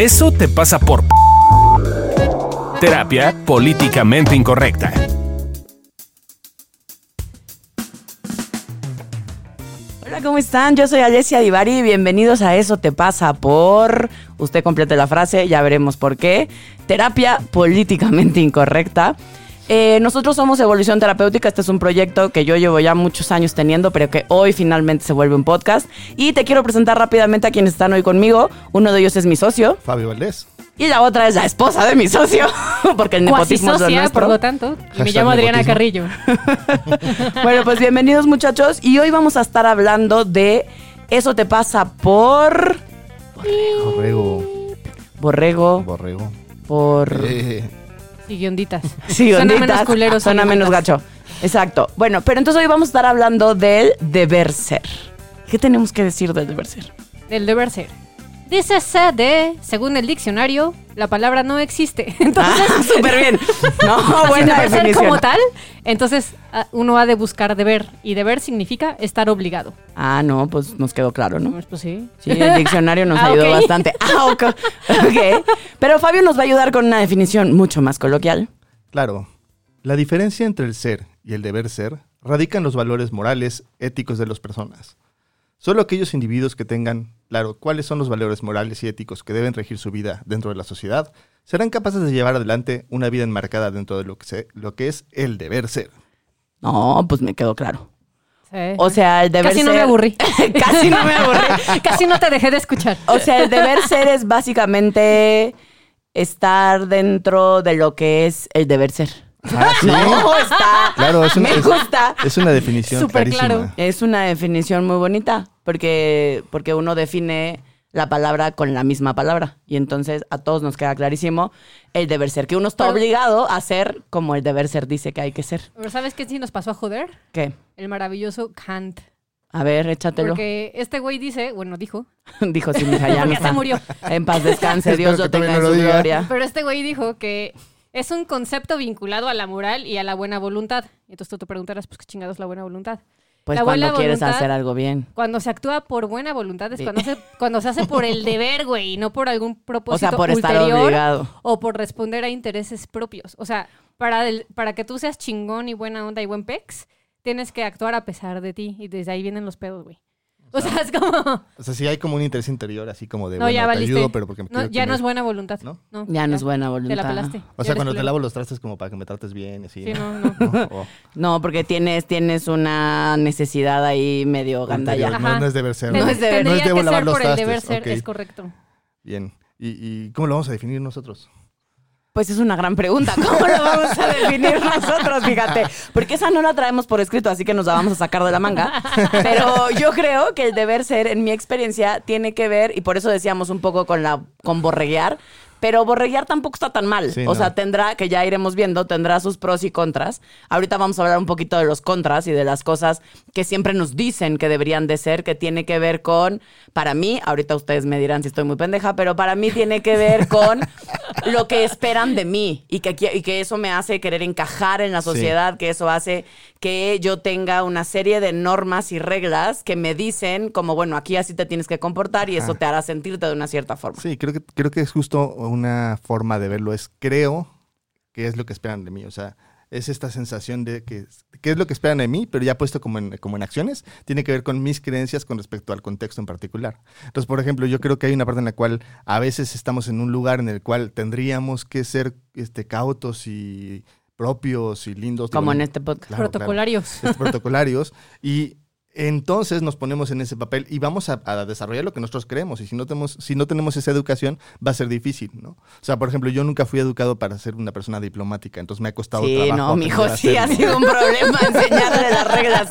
Eso te pasa por... Terapia políticamente incorrecta. Hola, ¿cómo están? Yo soy Alessia Divari bienvenidos a Eso te pasa por... Usted complete la frase, ya veremos por qué. Terapia políticamente incorrecta. Eh, nosotros somos Evolución Terapéutica, este es un proyecto que yo llevo ya muchos años teniendo, pero que hoy finalmente se vuelve un podcast. Y te quiero presentar rápidamente a quienes están hoy conmigo. Uno de ellos es mi socio Fabio Valdés. y la otra es la esposa de mi socio, porque el nepotismo es lo socia, nuestro. por lo tanto. Y me llamo Adriana nepotismo. Carrillo. Bueno, pues bienvenidos muchachos y hoy vamos a estar hablando de Eso te pasa por... Borrego. Borrego, Borrego. por... Eh, Y guionditas. Sí, Suena onditas, menos culero. Suena menos gacho. Exacto. Bueno, pero entonces hoy vamos a estar hablando del deber ser. ¿Qué tenemos que decir del deber ser? Del deber ser. Dice de, según el diccionario, la palabra no existe. Entonces, Ah, súper bien. No, buena deber ser definición. como tal, entonces ah, uno ha de buscar deber. Y deber significa estar obligado. Ah, no, pues nos quedó claro, ¿no? Pues, pues sí. Sí, el diccionario nos Ah, ayudó bastante. Ah, ok. Ok. Pero Fabio nos va a ayudar con una definición mucho más coloquial. claro. La diferencia entre el ser y el deber ser radica en los valores morales, éticos de las personas. Solo aquellos individuos que tengan claro cuáles son los valores morales y éticos que deben regir su vida dentro de la sociedad serán capaces de llevar adelante una vida enmarcada dentro de lo que, se- lo que es el deber ser. No, pues me quedó claro. Sí. O sea, el deber Casi ser... no me aburrí. Casi no me aburrí. Casi no te dejé de escuchar. O sea, el deber ser es básicamente estar dentro de lo que es el deber ser. Ah, ¿sí? No, está. Claro, es una, me es- gusta. es una definición Súper clarísima. claro. Es una definición muy bonita porque, porque uno define la palabra con la misma palabra. Y entonces a todos nos queda clarísimo el deber ser, que uno está Pero- obligado a ser como el deber ser dice que hay que ser. Pero ¿sabes qué sí nos pasó a joder? ¿Qué? El maravilloso Kant. A ver, échatelo. Porque este güey dice, bueno, dijo, Dijo sí, mija, ya no porque está. se murió. En paz descanse, Dios Espero lo que tenga todavía en no su lo diga. gloria. Pero este güey dijo que es un concepto vinculado a la moral y a la buena voluntad. Entonces tú te preguntarás, pues qué chingados es la buena voluntad. Pues La cuando quieres voluntad- hacer algo bien. Cuando se actúa por buena voluntad es Sí. cuando se, cuando se hace por el deber, güey, y no por algún O propósito sea, por estar ulterior obligado. o por responder a intereses propios. O sea, para, el- para que tú seas chingón y buena onda y buen pex, tienes que actuar a pesar de ti. Y desde ahí vienen los pedos, güey. O sea, es como... O sea, sí hay como un interés interior, así como de, No, bueno, ya te valiste. ayudo, pero porque No, ya no es buena voluntad. ¿No? No, Ya no es buena voluntad. Te la pelaste. O sea, cuando te lavo los trastes como para que me trates bien, así. Sí, ¿no? no, no. ¿No? O- No, porque tienes, tienes una necesidad ahí medio gandalla. No, no es deber ser. No Tendría es deber- no es debo que lavar ser los por el trastes, deber ser, ok. es correcto. Bien. ¿Y, ¿Y cómo lo vamos a definir nosotros? Pues es una gran pregunta. ¿Cómo lo vamos a definir nosotros? Fíjate. Porque esa no la traemos por escrito, así que nos la vamos a sacar de la manga. Pero yo creo que el deber ser, en mi experiencia, tiene que ver, y por eso decíamos un poco con la con borreguear, pero borreguear tampoco está tan mal. Sí, o no. sea, tendrá, que ya iremos viendo, tendrá sus pros y contras. Ahorita vamos a hablar un poquito de los contras y de las cosas que siempre nos dicen que deberían de ser, que tiene que ver con, para mí, ahorita ustedes me dirán si estoy muy pendeja, pero para mí tiene que ver con lo que esperan de mí y que, y que eso me hace querer encajar en la Sí. sociedad, que eso hace que yo tenga una serie de normas y reglas que me dicen como, bueno, aquí así te tienes que comportar y eso Ajá. te hará sentirte de una cierta forma. Sí, creo que, creo que es justo una forma de verlo. Es creo que es lo que esperan de mí. O sea, es esta sensación de que, que es lo que esperan de mí, pero ya puesto como en, como en acciones, tiene que ver con mis creencias con respecto al contexto en particular. Entonces, por ejemplo, yo creo que hay una parte en la cual a veces estamos en un lugar en el cual tendríamos que ser este, cautos y propios y lindos. Como en este podcast. Claro, Protocolarios. este, protocolarios y entonces nos ponemos en ese papel y vamos a, a desarrollar lo que nosotros creemos y si no tenemos si no tenemos esa educación va a ser difícil no o sea por ejemplo yo nunca fui educado para ser una persona diplomática entonces me ha costado Sí, trabajo no, a sí ha sido un problema enseñarle las reglas.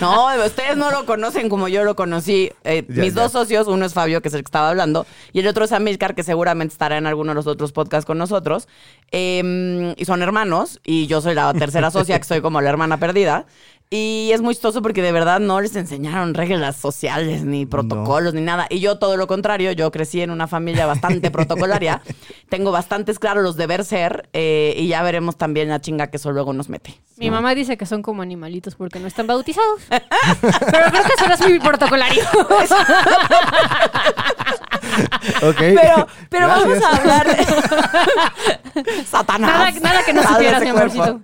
No, ustedes no lo conocen como yo lo conocí. Eh, Ya, mis ya. dos socios, uno es Fabio, que es el que estaba hablando, y el otro es Amilcar, que seguramente estará en alguno de los otros podcasts con nosotros. Eh, y son hermanos, y yo soy la tercera socia, que soy como la hermana perdida. Y es muy chistoso porque de verdad no les enseñaron reglas sociales, ni protocolos, ni nada. Y yo todo lo contrario, yo crecí en una familia bastante protocolaria. Tengo bastantes claros los deber ser eh, y ya veremos también la chinga que eso luego nos mete. Mi mamá dice que son como animalitos porque no están bautizados. Pero creo que eso no es muy protocolario. Ok. Pero, pero vamos a hablar de... Satanás. Nada, nada que no supieras, mi cuerpo. amorcito.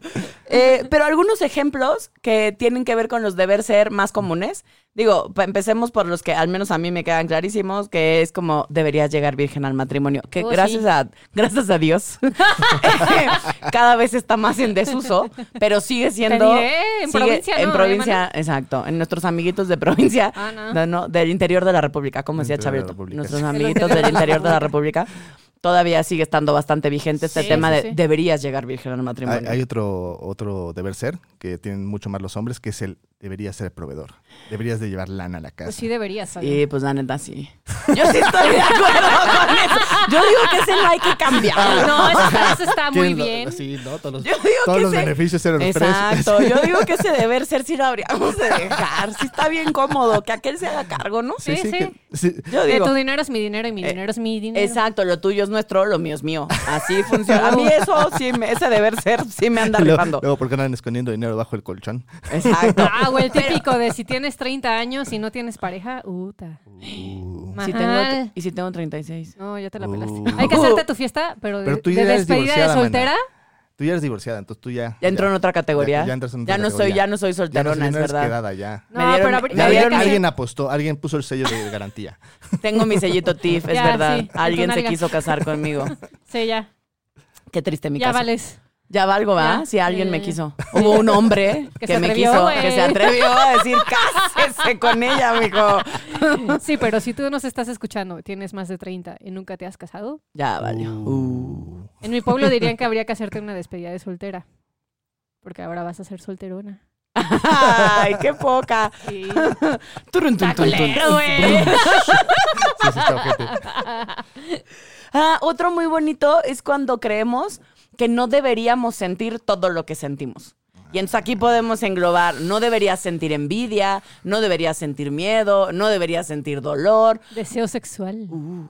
Eh, pero algunos ejemplos que tienen que ver con los deber ser más comunes. Digo, empecemos por los que al menos a mí me quedan clarísimos, que es como deberías llegar virgen al matrimonio. Que Oh, gracias sí. a gracias a Dios cada vez está más en desuso, pero sigue siendo diré, en sigue- provincia, en ¿no, provincia, exacto, en nuestros amiguitos de provincia, Ah, no. no, no, del interior de la República, como decía República, nuestros amiguitos del interior de la República. Todavía sigue estando bastante vigente este Sí, tema sí, de sí. deberías llegar virgen al Hay, matrimonio. hay otro, otro deber ser que tienen mucho más los hombres, que es el deberías ser el proveedor. Deberías de llevar lana a la casa. Pues sí deberías, ¿sabes? Sí, pues la neta sí. Yo sí estoy de acuerdo con eso. Yo digo que ese no hay que cambiar. No, eso, está- eso está muy ¿Quieren lo- bien. Sí, ¿no? Todos los, Yo digo todos que los ese- beneficios eran los Exacto, precios. yo digo que ese deber ser sí lo habríamos de dejar. Sí está bien cómodo, que aquel se haga cargo, ¿no? Sí, sí. que- sí. Yo Eh, tu dinero es mi dinero y mi Eh, dinero es mi dinero. Exacto, lo tuyo es nuestro, lo mío es mío. Así funciona. A mí eso sí, me- ese deber ser sí me anda Luego, rifando. luego, ¿por qué andan escondiendo dinero bajo el colchón? Exacto. Ah, güey, el típico de si tienes 30 años y no tienes pareja, uta. Uh, Si tengo, y si tengo 36. No, ya te la pelaste. Uh. Hay que hacerte tu fiesta, pero de, Pero tú ya de eres despedida de soltera. Tú ya eres divorciada, entonces tú ya... Ya entro en otra categoría. Ya, ya entras en otra Ya no soy, ya no soy Ya no, solterona, ya no es eres verdad. quedada ya. No, Me dieron- pero me habría dieron- que hacer- Alguien apostó, alguien puso el sello de garantía. Tengo mi sellito TIF, es Ya, verdad. sí, Alguien se quiso casar conmigo. Sí, ya. Qué triste mi ya caso. vales. Ya valgo, ¿verdad? Ya. Si alguien me ya. quiso. Hubo un hombre que, Que se me atrevió, quiso, que se atrevió a decir, cásese con ella, mijo. Sí, pero si tú nos estás escuchando, tienes más de 30 y nunca te has casado, Ya valió. Uh. en mi pueblo dirían que habría que hacerte una despedida de soltera. Porque ahora vas a ser solterona. Ay, qué poca. Sí. Turun, tun, tun, tun. Ah, otro muy bonito es cuando creemos que no deberíamos sentir todo lo que sentimos. Y entonces aquí podemos englobar, no deberías sentir envidia, no deberías sentir miedo, no deberías sentir dolor, Deseo sexual. uh,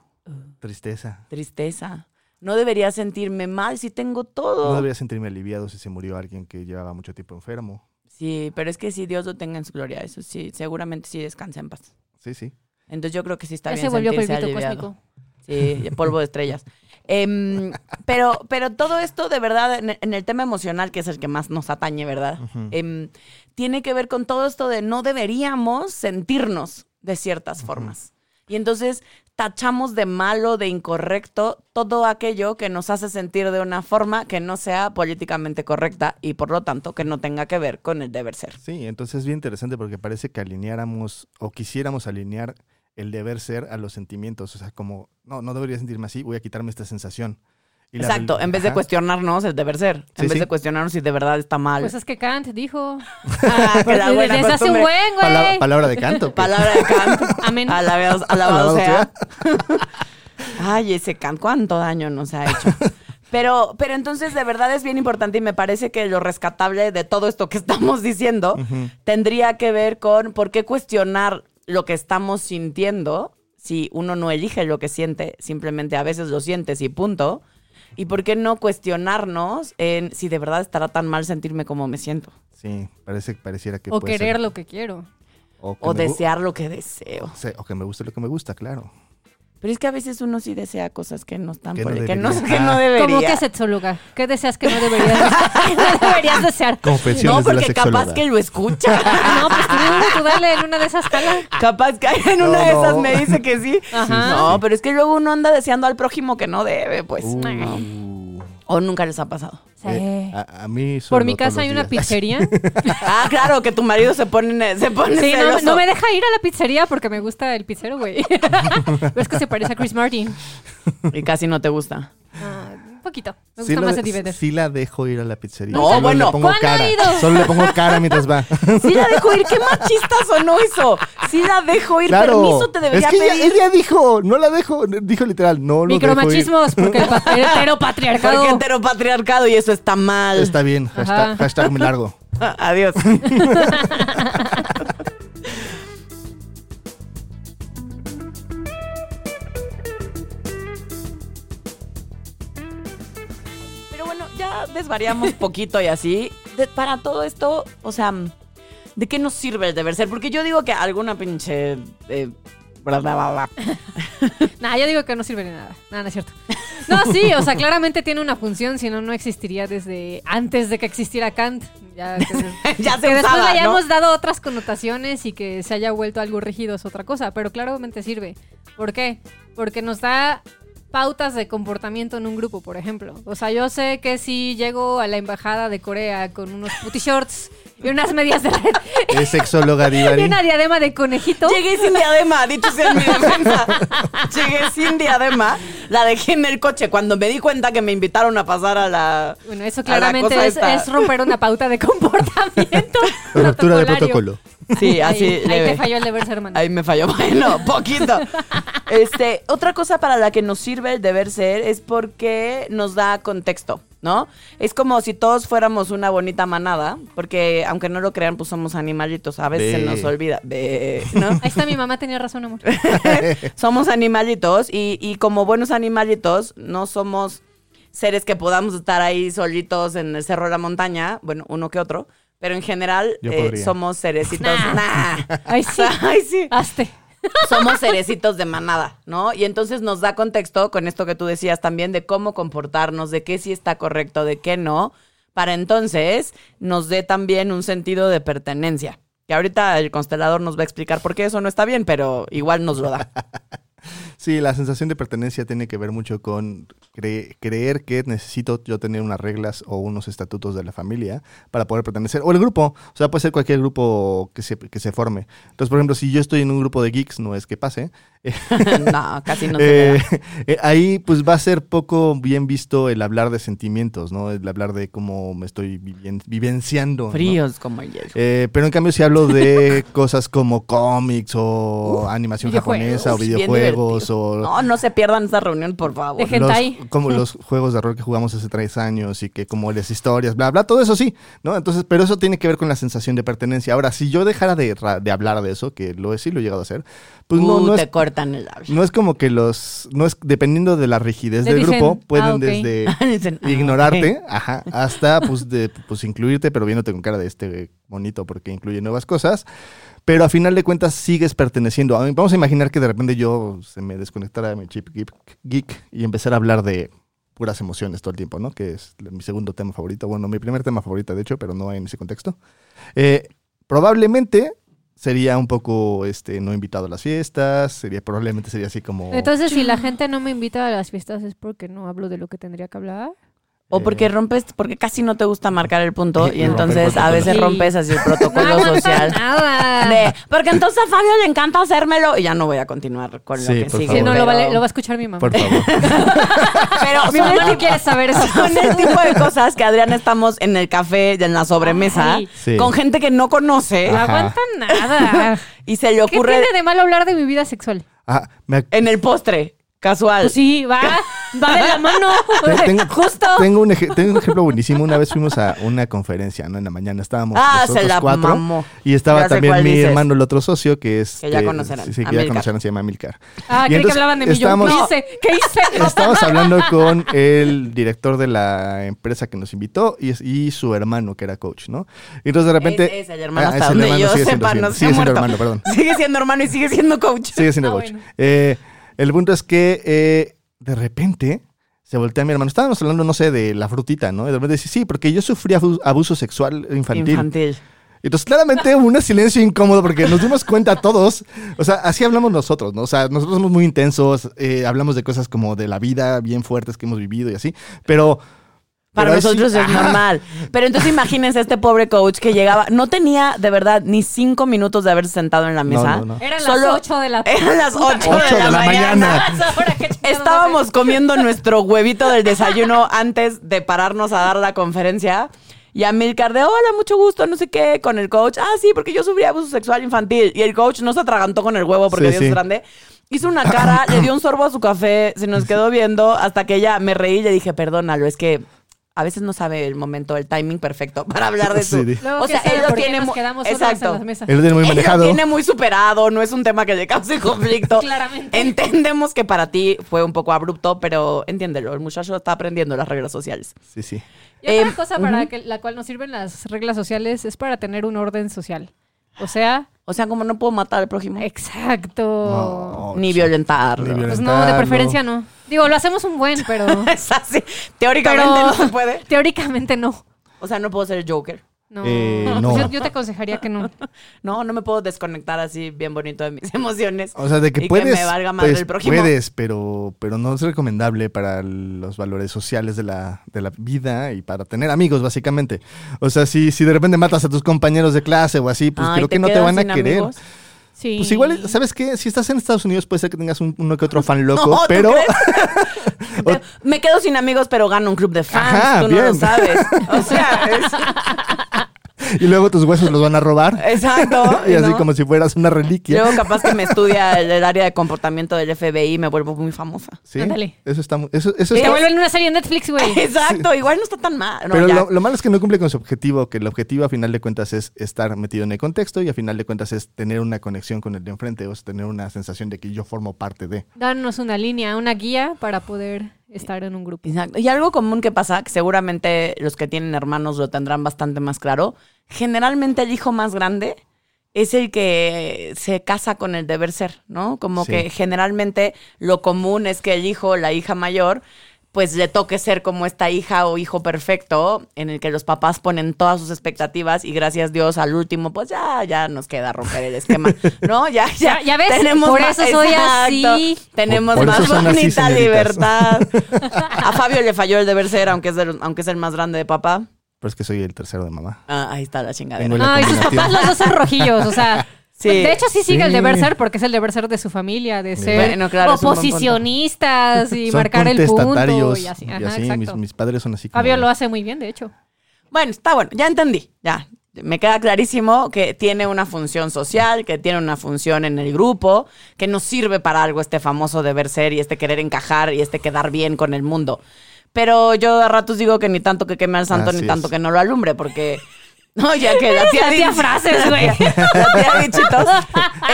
Tristeza. tristeza. No debería sentirme mal si tengo todo. No debería sentirme aliviado si se murió alguien que llevaba mucho tiempo enfermo. Sí, pero es que si Dios lo tenga en su gloria, eso sí, seguramente sí descansa en paz. Sí, sí. Entonces yo creo que sí está Ya bien se volvió sentirse polvito aliviado. cósmico. Sí, polvo de estrellas. Em, pero, pero todo esto, de verdad, en, en el tema emocional, que es el que más nos atañe, ¿verdad? Em, tiene que ver con todo esto de no deberíamos sentirnos de ciertas formas. Y entonces tachamos de malo, de incorrecto, todo aquello que nos hace sentir de una forma que no sea políticamente correcta y por lo tanto que no tenga que ver con el deber ser. Sí, entonces es bien interesante porque parece que alineáramos o quisiéramos alinear el deber ser a los sentimientos. O sea, como, no, no debería sentirme así, voy a quitarme esta sensación. Y Exacto, en vez de Ajá. cuestionarnos el deber ser, Sí, en vez sí. de cuestionarnos si de verdad está mal. Pues es que Kant dijo. Ah, que la buena Desde hace un buen, Pala- güey. palabra de canto. pues. Palabra de Kant. Amén. Alabado, Alabado alabado sea. Ay, ese Kant, cuánto daño nos ha hecho. Pero, pero entonces de verdad es bien importante y me parece que lo rescatable de todo esto que estamos diciendo tendría que ver con por qué cuestionar lo que estamos sintiendo si uno no elige lo que siente, simplemente a veces lo sientes y punto. Y por qué no cuestionarnos en si de verdad estará tan mal sentirme como me siento. Sí, parece, pareciera que O puede querer ser. lo que quiero. O, que O desear lo que deseo. O que me guste lo que me gusta, claro. Pero es que a veces uno sí desea cosas que no están Que por no que no, que no Ah. debería. ¿Cómo que sexóloga? ¿Qué deseas que no deberías, no deberías desear? Confesiones No, de la porque capaz que lo escucha. No, pues tú, tú dale en una de esas jala. capaz que en No, una de esas no. me dice que sí. Ajá. No, pero es que luego uno anda deseando al prójimo que no debe, pues. Uh, O nunca les ha pasado. Sí. eh, a, a mí Por mi casa hay una pizzería. Ah, claro, que tu marido se pone, se pone Sí, no, no me deja ir a la pizzería porque me gusta el pizzero, güey. Es que se parece a Chris Martin. Y casi no te gusta. Ah, un poquito. Me Sí gusta la, más Eddie sí la dejo ir a la pizzería. No, Solo bueno, le pongo ¿cuándo ha cara. ido? Solo le pongo cara mientras va. Sí la dejo ir. ¿Qué machista sonó eso? Sí la dejo ir. Claro. Permiso te debería es que ella, pedir. ella dijo, no la dejo. Dijo literal, no lo dejo ir. Micromachismos, porque el, pa- el heteropatriarcado. Porque heteropatriarcado y eso está mal. Está bien, hashtag, hashtag me largo. Adiós. Pero bueno, ya desvariamos poquito y así. De- para todo esto, o sea, ¿de qué nos sirve el deber ser? Porque yo digo que alguna pinche eh, Bla, bla, bla, bla. Nah, yo digo que no sirve de nada. Nada, no es cierto. No, sí, o sea, claramente tiene una función, si no, no existiría desde antes de que existiera Kant. Ya, que, Ya se que después usaba, le ¿no? hayamos dado otras connotaciones y que se haya vuelto algo rígido es otra cosa, pero claramente sirve. ¿Por qué? Porque nos da pautas de comportamiento en un grupo, por ejemplo. O sea, yo sé que si llego a la embajada de Corea con unos puti shorts y unas medias de red Es sexóloga y Divari. una diadema de conejito. Llegué sin diadema, dicho sea en mi defensa. Llegué sin diadema. La dejé en el coche cuando me di cuenta que me invitaron a pasar a la. Bueno, eso claramente es, romper una pauta de comportamiento. Ruptura de protocolo. Sí, así. Ahí, ahí te falló el deber ser hermano. Ahí me falló. Bueno, poquito. Este, otra cosa para la que nos sirve el deber ser es porque nos da contexto, ¿no? Es como si todos fuéramos una bonita manada, porque aunque no lo crean, pues somos animalitos. A veces Ve. se nos olvida. ¿no? Ahí está mi mamá, tenía razón, amor. somos animalitos y, y como buenos animalitos no somos seres que podamos estar ahí solitos en el cerro de la montaña, bueno, uno que otro, pero en general eh, somos cerecitos. Nah. Nah. Ay, sí. Ay, sí. Hazte. Somos cerecitos de manada, ¿no? Y entonces nos da contexto con esto que tú decías también de cómo comportarnos, de qué sí está correcto, de qué no, para entonces nos dé también un sentido de pertenencia. Que ahorita el constelador nos va a explicar por qué eso no está bien, pero igual nos lo da. Sí, la sensación de pertenencia tiene que ver mucho con cre- creer que necesito yo tener unas reglas o unos estatutos de la familia para poder pertenecer. O el grupo, o sea, puede ser cualquier grupo que se, que se forme. Entonces, por ejemplo, si yo estoy en un grupo de geeks, no es que pase, no, casi no se eh, eh, ahí pues va a ser poco bien visto el hablar de sentimientos, ¿no? El hablar de cómo me estoy vivien- vivenciando. ¿no? Fríos como el hielo. Eh, pero en cambio si hablo de cosas como cómics o animación videojuegos. japonesa o videojuegos o No, no se pierdan esta reunión, por favor. Los, hentai. como los juegos de rol que jugamos hace tres años y que como las historias, bla, bla, todo eso sí, ¿no? Entonces, pero eso tiene que ver con la sensación de pertenencia. Ahora, si yo dejara de, ra- de hablar de eso, que lo he, sí lo he llegado a hacer, pues no, Uh, no te es, no es como que los, no es, dependiendo de la rigidez del dicen, grupo, pueden "Ah, ok". desde Dicen, ah, ignorarte, ajá, hasta pues, de, pues incluirte, pero viéndote con cara de este bonito porque incluye nuevas cosas. Pero a final de cuentas sigues perteneciendo. A mí, Vamos a imaginar que de repente yo se me desconectara de mi chip geek, geek y empezara a hablar de puras emociones todo el tiempo, ¿no? Que es mi segundo tema favorito. Bueno, mi primer tema favorito, de hecho, pero no en ese contexto. Eh, probablemente sería un poco este no invitado a las fiestas, sería probablemente sería así como Entonces, si la gente no me invita a las fiestas es porque no hablo de lo que tendría que hablar. O porque rompes, porque casi no te gusta marcar el punto y entonces a veces rompes así el protocolo social. nada. De, porque entonces a Fabio le encanta hacérmelo y ya no voy a continuar con lo Sí, que por sigue. Sí, no, lo, pero- vale- lo va a escuchar mi mamá. por favor. Pero Mi mamá no quiere saber eso. son el tipo de cosas que Adrián estamos en el café y en la sobremesa Ay. Sí. con gente que no conoce No Ajá. aguanta nada. y se le ¿Qué ocurre tiene de malo hablar de mi vida sexual? Ah, me ac- en el postre, casual. Pues sí, va, va de la mano. Te- tengo, Justo. Tengo un, tengo un ejemplo buenísimo. Una vez fuimos a una conferencia, ¿no? En la mañana estábamos Ah, nosotros se la cuatro. mamó. Y estaba Ya también mi dices. hermano, el otro socio, que es... Que ya que- conocerán, Sí, que ya conocerán, se llama Milcar. Ah, Y creí que hablaban de mí. Yo, estábamos- ¿Qué hice? ¿Qué hice? Estábamos hablando con el director de la empresa que nos invitó y, y su hermano, que era coach, ¿no? Y entonces de repente... Es, es el hermano Ah, hasta es el donde hermano, yo sigue siendo, sepa, siendo- no sigue siendo hermano, perdón. Sigue siendo hermano y sigue siendo coach. Sigue siendo Ah, coach. Eh, el punto es que eh, de repente se voltea mi hermano. Estábamos hablando, no sé, de la frutita, ¿no? Y de repente dice, sí, porque yo sufrí abu- abuso sexual infantil. Infantil. Entonces, claramente hubo un silencio incómodo porque nos dimos cuenta todos. O sea, así hablamos nosotros, ¿no? O sea, nosotros somos muy intensos, eh, hablamos de cosas como de la vida bien fuertes que hemos vivido y así. Pero. Para pero ahí sí- nosotros es Ajá. normal. Pero entonces imagínense a este pobre coach que llegaba, no tenía de verdad ni cinco minutos de haberse sentado en la No, mesa. no, no. Eran Solo- las 8 de la Eran las puta 8 Ocho de, la, mañana. Ahora, ¿qué chingados Estábamos comiendo nuestro huevito del desayuno antes de pararnos a dar la conferencia. Y a Milcar de, hola, mucho gusto, no sé qué, con el coach. Ah, sí, porque yo sufrí abuso sexual infantil. Y el coach no se atragantó con el huevo porque Sí, Dios sí. es grande. Hizo una cara, le dio un sorbo a su café, se nos quedó viendo hasta que ya me reí y le dije, perdónalo, es que a veces no sabe el momento, el timing perfecto para hablar de su... Sí, O ¿qué sea, él lo tiene nos quedamos Exacto. en las mesas? Él lo tiene muy Él manejado. lo tiene muy superado, no es un tema que le cause conflicto. Claramente. Entendemos que para ti fue un poco abrupto, pero entiéndelo, el muchacho está aprendiendo las reglas sociales. Sí, sí. Y otra Em, cosa para ujú. que, la cual nos sirven las reglas sociales es para tener un orden social. O sea, O sea, como no puedo matar al prójimo. Exacto. No, ni violentarlo. Ni Pues no, de preferencia no. Digo, lo hacemos un buen, pero Es así. Teóricamente Pero- no se puede. teóricamente no. O sea, no puedo ser el Joker. No, Eh, Pues no. Yo, yo te aconsejaría que no. No, no me puedo desconectar así bien bonito de mis emociones. O sea, de que Y que puedes, me valga madre pues, el prójimo. puedes, pero, pero no es recomendable para los valores sociales de la, de la vida y para tener amigos, básicamente. O sea, si, si de repente matas a tus compañeros de clase o así, pues Ay, creo ¿te que no te van a querer. amigos? Sí. Pues igual, ¿sabes qué? Si estás en Estados Unidos puede ser que tengas un- uno que otro fan loco, No, ¿tú pero... Te- Me quedo sin amigos, pero gano un club de fans. Ajá, tú no lo sabes. O sea, es- y luego tus huesos los van a robar. exacto. y así ¿no? como si fueras una reliquia. Luego capaz que me estudia el, el área de comportamiento del FBI y me vuelvo muy famosa. ¿Sí? Ándale. Eso está... Eso, eso Te está- vuelven una serie en Netflix, güey. Exacto, igual no está tan mal. No, Pero lo, lo malo es que no cumple con su objetivo, que el objetivo a final de cuentas es estar metido en el contexto y a final de cuentas es tener una conexión con el de enfrente, o es tener una sensación de que yo formo parte de. Darnos una línea, una guía para poder estar en un grupo. Exacto. Y algo común que pasa, que seguramente los que tienen hermanos lo tendrán bastante más claro, generalmente el hijo más grande es el que se casa con el deber ser, ¿no? Como Sí. que generalmente lo común es que el hijo o la hija mayor pues le toque ser como esta hija o hijo perfecto en el que los papás ponen todas sus expectativas y gracias Dios al último pues ya ya nos queda romper el esquema, ¿no? Ya ya Ya- ves, por eso soy así. Tenemos Por- por más bonita libertad. A Fabio le falló el deber ser, aunque es, el, aunque es el más grande de papá. Pero es que soy el tercero de mamá. Ah, ahí está la chingadera. La No, y sus papás los dos son rojillos, o sea. Sí. De hecho, sí sigue el deber ser, porque es el deber ser de su familia, de ser Bueno, claro, oposicionistas y Son marcar el punto. contestatarios Y así, y así, mis, exacto. mis padres son así como Fabio lo hace muy bien, de hecho. Bueno, está bueno, ya entendí, ya. Me queda clarísimo que tiene una función social, que tiene una función en el grupo, que nos sirve para algo este famoso deber ser y este querer encajar y este quedar bien con el mundo. Pero yo a ratos digo que ni tanto que queme al santo, Así ni tanto es. que no lo alumbre, porque... No, ya que la tía, frases, güey. La tía Dichitos.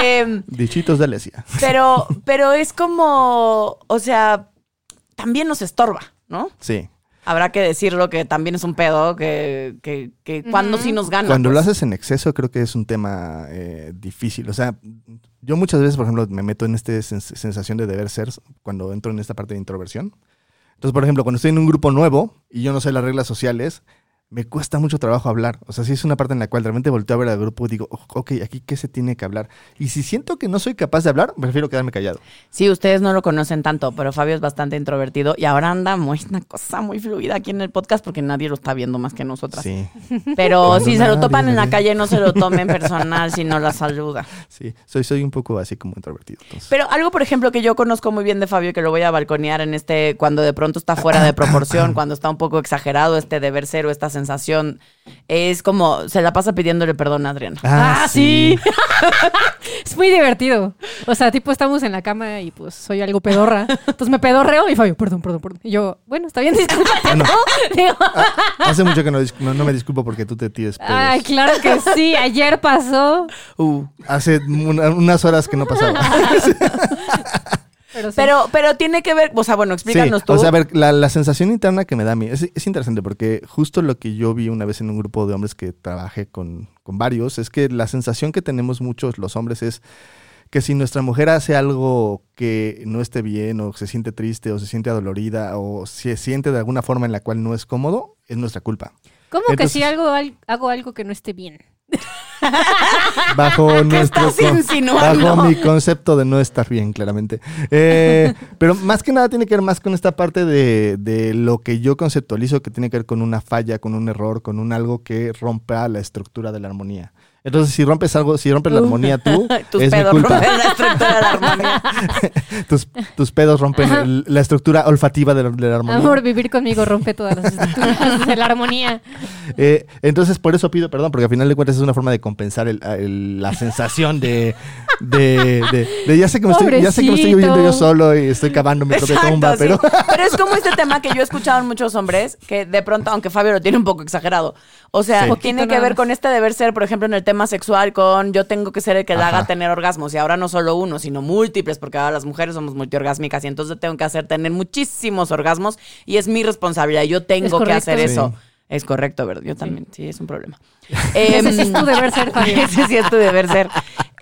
Em, Dichitos de Alesia. Pero, pero es como, o sea, también nos estorba, ¿no? Sí. Habrá que decirlo que también es un pedo, que, que, que cuando sí nos gana. Cuando lo pues. haces en exceso creo que es un tema eh, difícil. O sea, yo muchas veces, por ejemplo, me meto en esta sens- sensación de deber ser cuando entro en esta parte de introversión. Entonces, por ejemplo, cuando estoy en un grupo nuevo y yo no sé las reglas sociales, me cuesta mucho trabajo hablar. O sea, sí es una parte en la cual realmente volteo a ver al grupo y digo, "Oh, ok, aquí qué se tiene que hablar. Y si siento que no soy capaz de hablar, prefiero quedarme callado. Sí, ustedes no lo conocen tanto, pero Fabio es bastante introvertido y ahora anda muy una cosa muy fluida aquí en el podcast porque nadie lo está viendo más que nosotras. Sí, Pero Cuando si se lo topan en la calle, no se lo tomen personal si no la saluda. sí. Soy, soy un poco así como introvertido. entonces. Pero algo, por ejemplo, que yo conozco muy bien de Fabio, que lo voy a balconear en este, cuando de pronto está fuera de proporción, cuando está un poco exagerado este deber ser o esta sensación, es como, se la pasa pidiéndole perdón a Adriana. Ah, sí. es muy divertido. O sea, tipo, estamos en la cama y pues soy algo pedorra. Entonces me pedorreo y Fabio, perdón, perdón, perdón. Y yo, bueno, está bien, discúlpate, ¿no? Digo, Hace mucho que no, no, no me disculpo porque tú te tires pedos. Ay, claro que sí. Ayer pasó. Uh. Hace una- unas horas que no pasaba. Pero, sí. Pero, pero tiene que ver, o sea, bueno, explícanos Sí, tú. O sea, a ver, la, la sensación interna que me da a mí es, es interesante porque justo lo que yo vi una vez en un grupo de hombres que trabajé con, con varios es que la sensación que tenemos muchos los hombres es que si nuestra mujer hace algo que no esté bien o se siente triste o se siente adolorida o se siente de alguna forma en la cual no es cómodo, es nuestra culpa. ¿Cómo que si algo, al- hago algo que no esté bien? Bajo nuestro bajo mi concepto de no estar bien, claramente. Eh, pero más que nada tiene que ver más con esta parte de, de lo que yo conceptualizo que tiene que ver con una falla, con un error, con un algo que rompa la estructura de la armonía. Entonces, si rompes algo, si rompes la armonía tú, Tus es mi pedos culpa. rompen la estructura de la armonía. tus, tus pedos rompen el- la estructura olfativa de la, de la armonía. Amor, vivir conmigo rompe todas las estructuras de la armonía. Eh, entonces, por eso pido perdón, porque al final de cuentas es una forma de compensar el- el- la sensación de, de, de- de ya sé que me estoy, ya sé que me estoy Pobrecito. oyendo yo solo y estoy cavando mi propia tumba, sí. pero Pero es como este tema que yo he escuchado en muchos hombres, que de pronto, aunque Fabio lo tiene un poco exagerado, o sea, Sí. tiene Poquito que nada ver más. con este deber ser, por ejemplo, en el tema sexual, con yo tengo que ser el que la Ajá. haga tener orgasmos, y ahora no solo uno, sino múltiples, porque ahora las mujeres somos multiorgásmicas, y entonces tengo que hacer tener muchísimos orgasmos, y es mi responsabilidad, yo tengo que hacer Sí. eso. Es correcto, ¿verdad? Yo también, sí, es un problema. Ese Em, sí es tu deber ser, Fabio. Ese sí es tu deber ser.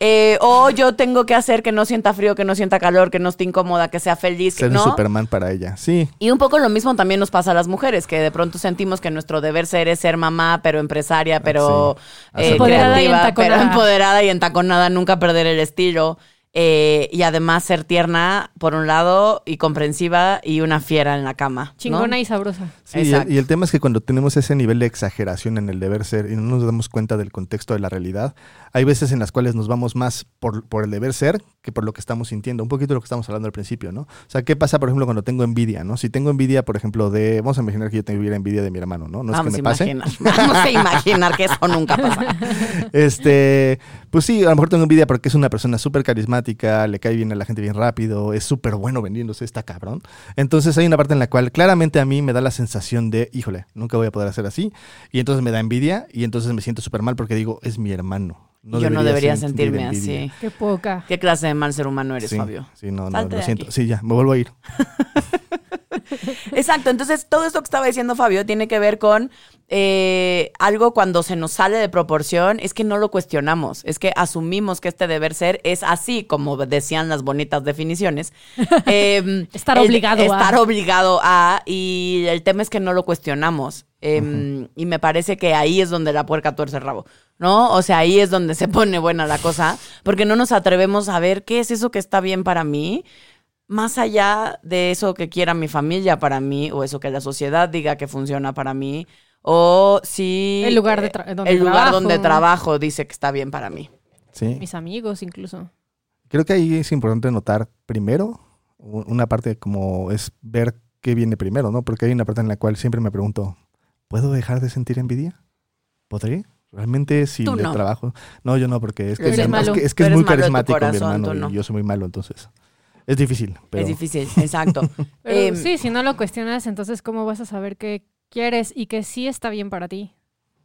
Eh, o yo tengo que hacer que no sienta frío, que no sienta calor, que no esté incómoda, que sea feliz, Ser ¿no? un Superman para ella. Sí. Y un poco lo mismo también nos pasa a las mujeres, que de pronto sentimos que nuestro deber ser es ser mamá, pero empresaria, pero Sí. eh, Empoderada y pero empoderada y entaconada, nunca perder el estilo. Eh, y además ser tierna, por un lado, y comprensiva y una fiera en la cama. ¿no? Chingona y sabrosa. Sí, y el, Exacto. y el tema es que cuando tenemos ese nivel de exageración en el deber ser y no nos damos cuenta del contexto de la realidad, hay veces en las cuales nos vamos más por, por el deber ser que por lo que estamos sintiendo. Un poquito lo que estamos hablando al principio, ¿no? O sea, ¿qué pasa, por ejemplo, cuando tengo envidia, ¿no? Si tengo envidia, por ejemplo, de... Vamos a imaginar que yo tuviera envidia de mi hermano, ¿no? No es Vamos que a me pase. imaginar. Vamos a imaginar que eso nunca pasa. Este, pues sí, a lo mejor tengo envidia porque es una persona súper carismática, le cae bien a la gente bien rápido, es súper bueno vendiéndose, está cabrón. Entonces hay una parte en la cual claramente a mí me da la sensación de, híjole, nunca voy a poder hacer así. Y entonces me da envidia y entonces me siento súper mal porque digo, es mi hermano. Yo no debería sentir sentirme envidia". así. Qué poca. ¿Qué clase de mal ser humano eres, Sí, Fabio? sí, no, no, Salte lo siento. aquí. Sí, ya, me vuelvo a ir. Exacto, entonces todo esto que estaba diciendo Fabio tiene que ver con eh, algo cuando se nos sale de proporción, es que no lo cuestionamos, es que asumimos que este deber ser es así, como decían las bonitas definiciones. Eh, Estar el- obligado a. Estar obligado a, y el tema es que no lo cuestionamos. Eh, Y me parece que ahí es donde la puerca tuerce el rabo, ¿no? O sea, ahí es donde se pone buena la cosa, porque no nos atrevemos a ver qué es eso que está bien para mí, más allá de eso que quiera mi familia para mí, o eso que la sociedad diga que funciona para mí, o si El lugar de eh, tra- donde el lugar trabajo. donde trabajo dice que está bien para mí. Sí. Mis amigos incluso. Creo que ahí es importante notar primero una parte como es ver qué viene primero, ¿no? Porque hay una parte en la cual siempre me pregunto, ¿puedo dejar de sentir envidia? ¿Podré? Realmente si le no. trabajo. No, yo no, porque es que, es, malo. que, es, que es muy carismático mi corazón, hermano tú no. y yo soy muy malo, entonces. Es difícil, pero Es difícil, exacto. Pero Em, sí, si no lo cuestionas, entonces ¿cómo vas a saber qué quieres y que sí está bien para ti?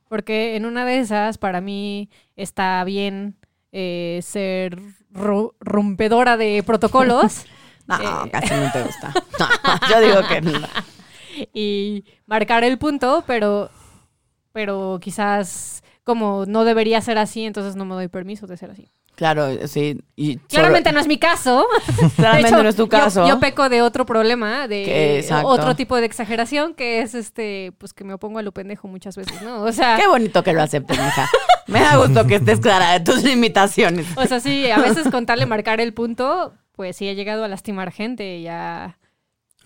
Porque en una de esas, para mí, está bien eh, ser ro- rompedora de protocolos No, Eh. casi no te gusta. No, yo digo que no. y marcar el punto, pero, pero quizás como no debería ser así, entonces no me doy permiso de ser así. Claro, sí. Y Claramente no es mi caso. claramente hecho, no es tu caso. Yo, peco de otro problema, de exacto. otro tipo de exageración, que es este, pues que me opongo a lo pendejo muchas veces, ¿no? O sea, Qué bonito que lo aceptes, mija. Me da gusto que estés clara de tus limitaciones. o sea, sí, a veces con tal de marcar el punto, pues sí he llegado a lastimar gente y a,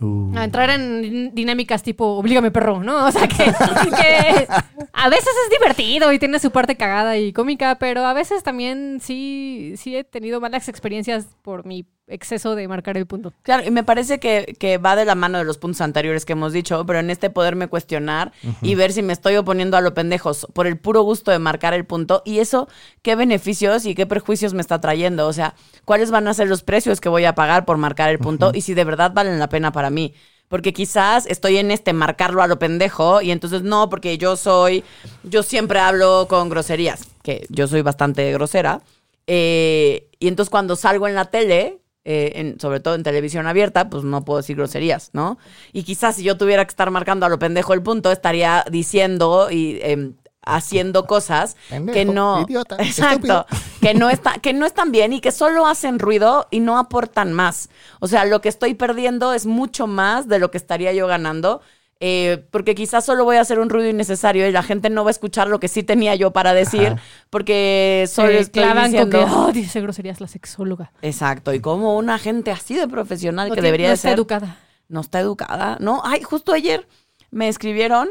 Uh, a entrar en dinámicas tipo, oblígame perro, ¿no? O sea, que, que a veces es divertido y tiene su parte cagada y cómica, pero a veces también sí, sí he tenido malas experiencias por mi exceso de marcar el punto. Claro, y me parece que, que va de la mano de los puntos anteriores que hemos dicho, pero en este poderme cuestionar y ver si me estoy oponiendo a lo pendejos por el puro gusto de marcar el punto y eso, qué beneficios y qué perjuicios me está trayendo. O sea, cuáles van a ser los precios que voy a pagar por marcar el punto y si de verdad valen la pena para mí. Porque quizás estoy en este marcarlo a lo pendejo y entonces no, porque yo soy, yo siempre hablo con groserías, que yo soy bastante grosera. Eh, y entonces cuando salgo en la tele, eh, en- sobre todo en televisión abierta, pues no puedo decir groserías, ¿no? Y quizás si yo tuviera que estar marcando a lo pendejo el punto, estaría diciendo y em, haciendo cosas que no... idiota, exacto. Que no, está, que no están bien y que solo hacen ruido y no aportan más. O sea, lo que estoy perdiendo es mucho más de lo que estaría yo ganando. Eh, porque quizás solo voy a hacer un ruido innecesario y la gente no va a escuchar lo que sí tenía yo para decir, Ajá. porque solo Se estoy clavan diciendo... con que, oh, dice groserías la sexóloga. Exacto, y como una gente así de profesional No que debería no de está ser, educada. no está educada, ¿no? Ay, justo ayer me escribieron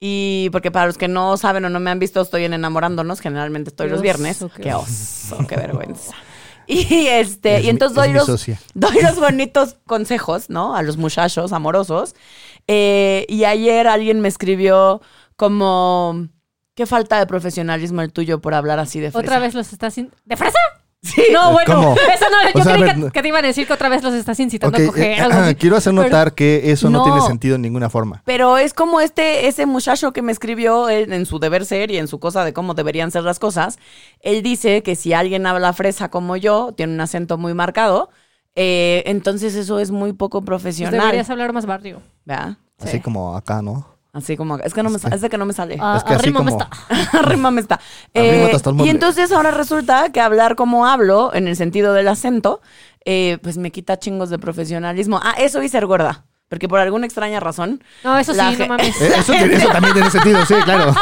y porque para los que no saben o no me han visto, estoy en enamorándonos, generalmente estoy Qué los oso, viernes. qué Qué oso, qué vergüenza. Y este, Es y entonces es doy los, doy los bonitos consejos, ¿no? A los muchachos amorosos. Eh, y ayer alguien me escribió como, qué falta de profesionalismo el tuyo por hablar así de fresa. Otra vez los estás... in- ¿De fresa? Sí. No, bueno, ¿Cómo? eso no, yo O sea, a creí ver, que, te iban a decir que otra vez los estás incitando a coger. eh, algo así. quiero hacer Pero- notar que eso no, No. tiene sentido en ninguna forma. Pero es como este, ese muchacho que me escribió en, en su deber ser y en su cosa de cómo deberían ser las cosas. Él dice que si alguien habla fresa como yo, tiene un acento muy marcado, eh, entonces eso es muy poco Pues profesional. deberías hablar más barrio. ¿verdad? Así como acá, ¿no? Así como, es que no me, sa- es de que no me sale. Ah, Es que así arrímame como- esta. Arrímame está. Eh, el y entonces ahora resulta que hablar como hablo, en el sentido del acento, eh, pues me quita chingos de profesionalismo. Ah, eso y ser gorda. Porque por alguna extraña razón. No, eso sí, no mames. Eh, Eso, tiene- eso también tiene sentido, sí, claro.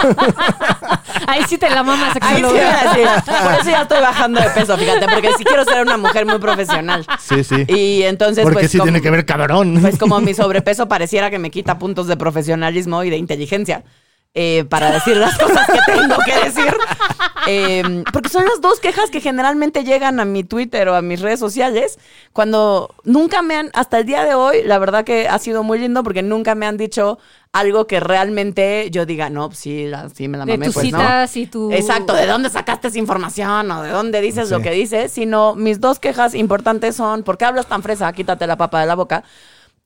Ahí sí te la mamas, Ay, sí. Por eso ya estoy bajando de peso, fíjate, porque sí quiero ser una mujer muy profesional. Sí, sí. Y entonces, Porque pues, sí como- tiene que ver cabrón. Pues como mi sobrepeso pareciera que me quita puntos de profesionalismo y de inteligencia eh, para decir las cosas que tengo que decir. Eh, porque son las dos quejas que generalmente llegan a mi Twitter o a mis redes sociales cuando nunca me han, hasta el día de hoy, la verdad que ha sido muy lindo porque nunca me han dicho algo que realmente yo diga, no, pues sí, la- sí me la De mamé, tus pues no. y tu... Exacto, ¿de dónde sacaste esa información o de dónde dices lo que dices? Sino mis dos quejas importantes son ¿por qué hablas tan fresa? Quítate la papa de la boca.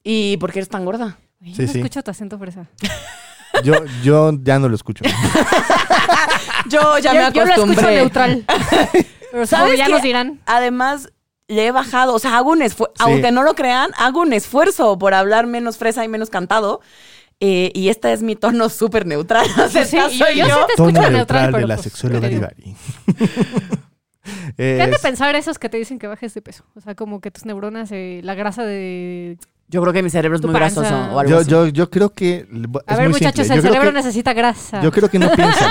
¿Y por qué eres tan gorda? Sí, no sí. escucho tu acento fresa. Yo, yo ya no lo escucho. Yo ya yo, me yo lo escucho acostumbré. neutral. Pero ¿Sabes ¿Sabes ya qué? nos dirán. Además, le he bajado, o sea, hago un esfuerzo, Sí. aunque no lo crean, hago un esfuerzo por hablar menos fresa y menos cantado. eh, y este es mi tono súper neutral. O sea, Sí, yo- soy yo yo. sí te Tono escucho neutral neutral, de pero la pues, sexóloga. Divari. ¿Qué han de Es- pensar esos que te dicen que bajes de peso? O sea, como que tus neuronas, eh, la grasa de... Yo creo que mi cerebro es muy panza. grasoso o algo yo, así. yo, yo creo que. A es ver, muy muchachos, simple. el Yo cerebro que- necesita grasa. Yo creo que no piensan.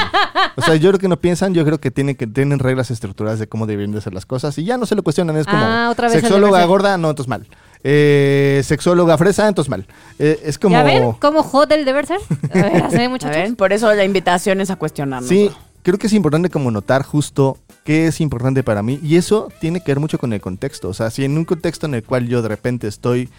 O sea, yo creo que no piensan, yo creo que tienen que tienen reglas estructuradas de cómo deberían de ser las cosas y ya no se lo cuestionan, es como Ah, otra vez sexóloga gorda, no, entonces mal. Eh, sexóloga fresa, entonces mal. Eh, es como ¿Ya ven cómo hot el deber ser? A ver, así, A muchachos. ver, por eso la invitación es a cuestionarnos. Sí, creo que es importante como notar justo qué es importante para mí y eso tiene que ver mucho con el contexto. O sea, si en un contexto en el cual yo de repente estoy,